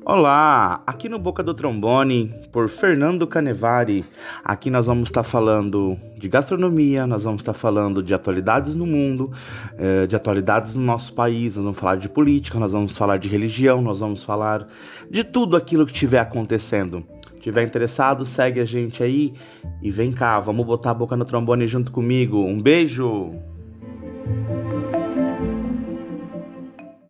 Olá, aqui no Boca do Trombone, por Fernando Canevari. Aqui nós vamos estar falando de gastronomia, nós vamos estar falando de atualidades no mundo, eh, de atualidades no nosso país, nós vamos falar de política, nós vamos falar de religião, nós vamos falar de tudo aquilo que estiver acontecendo. Tiver interessado, segue a gente aí e vem cá, vamos botar a boca no trombone junto comigo. Um beijo!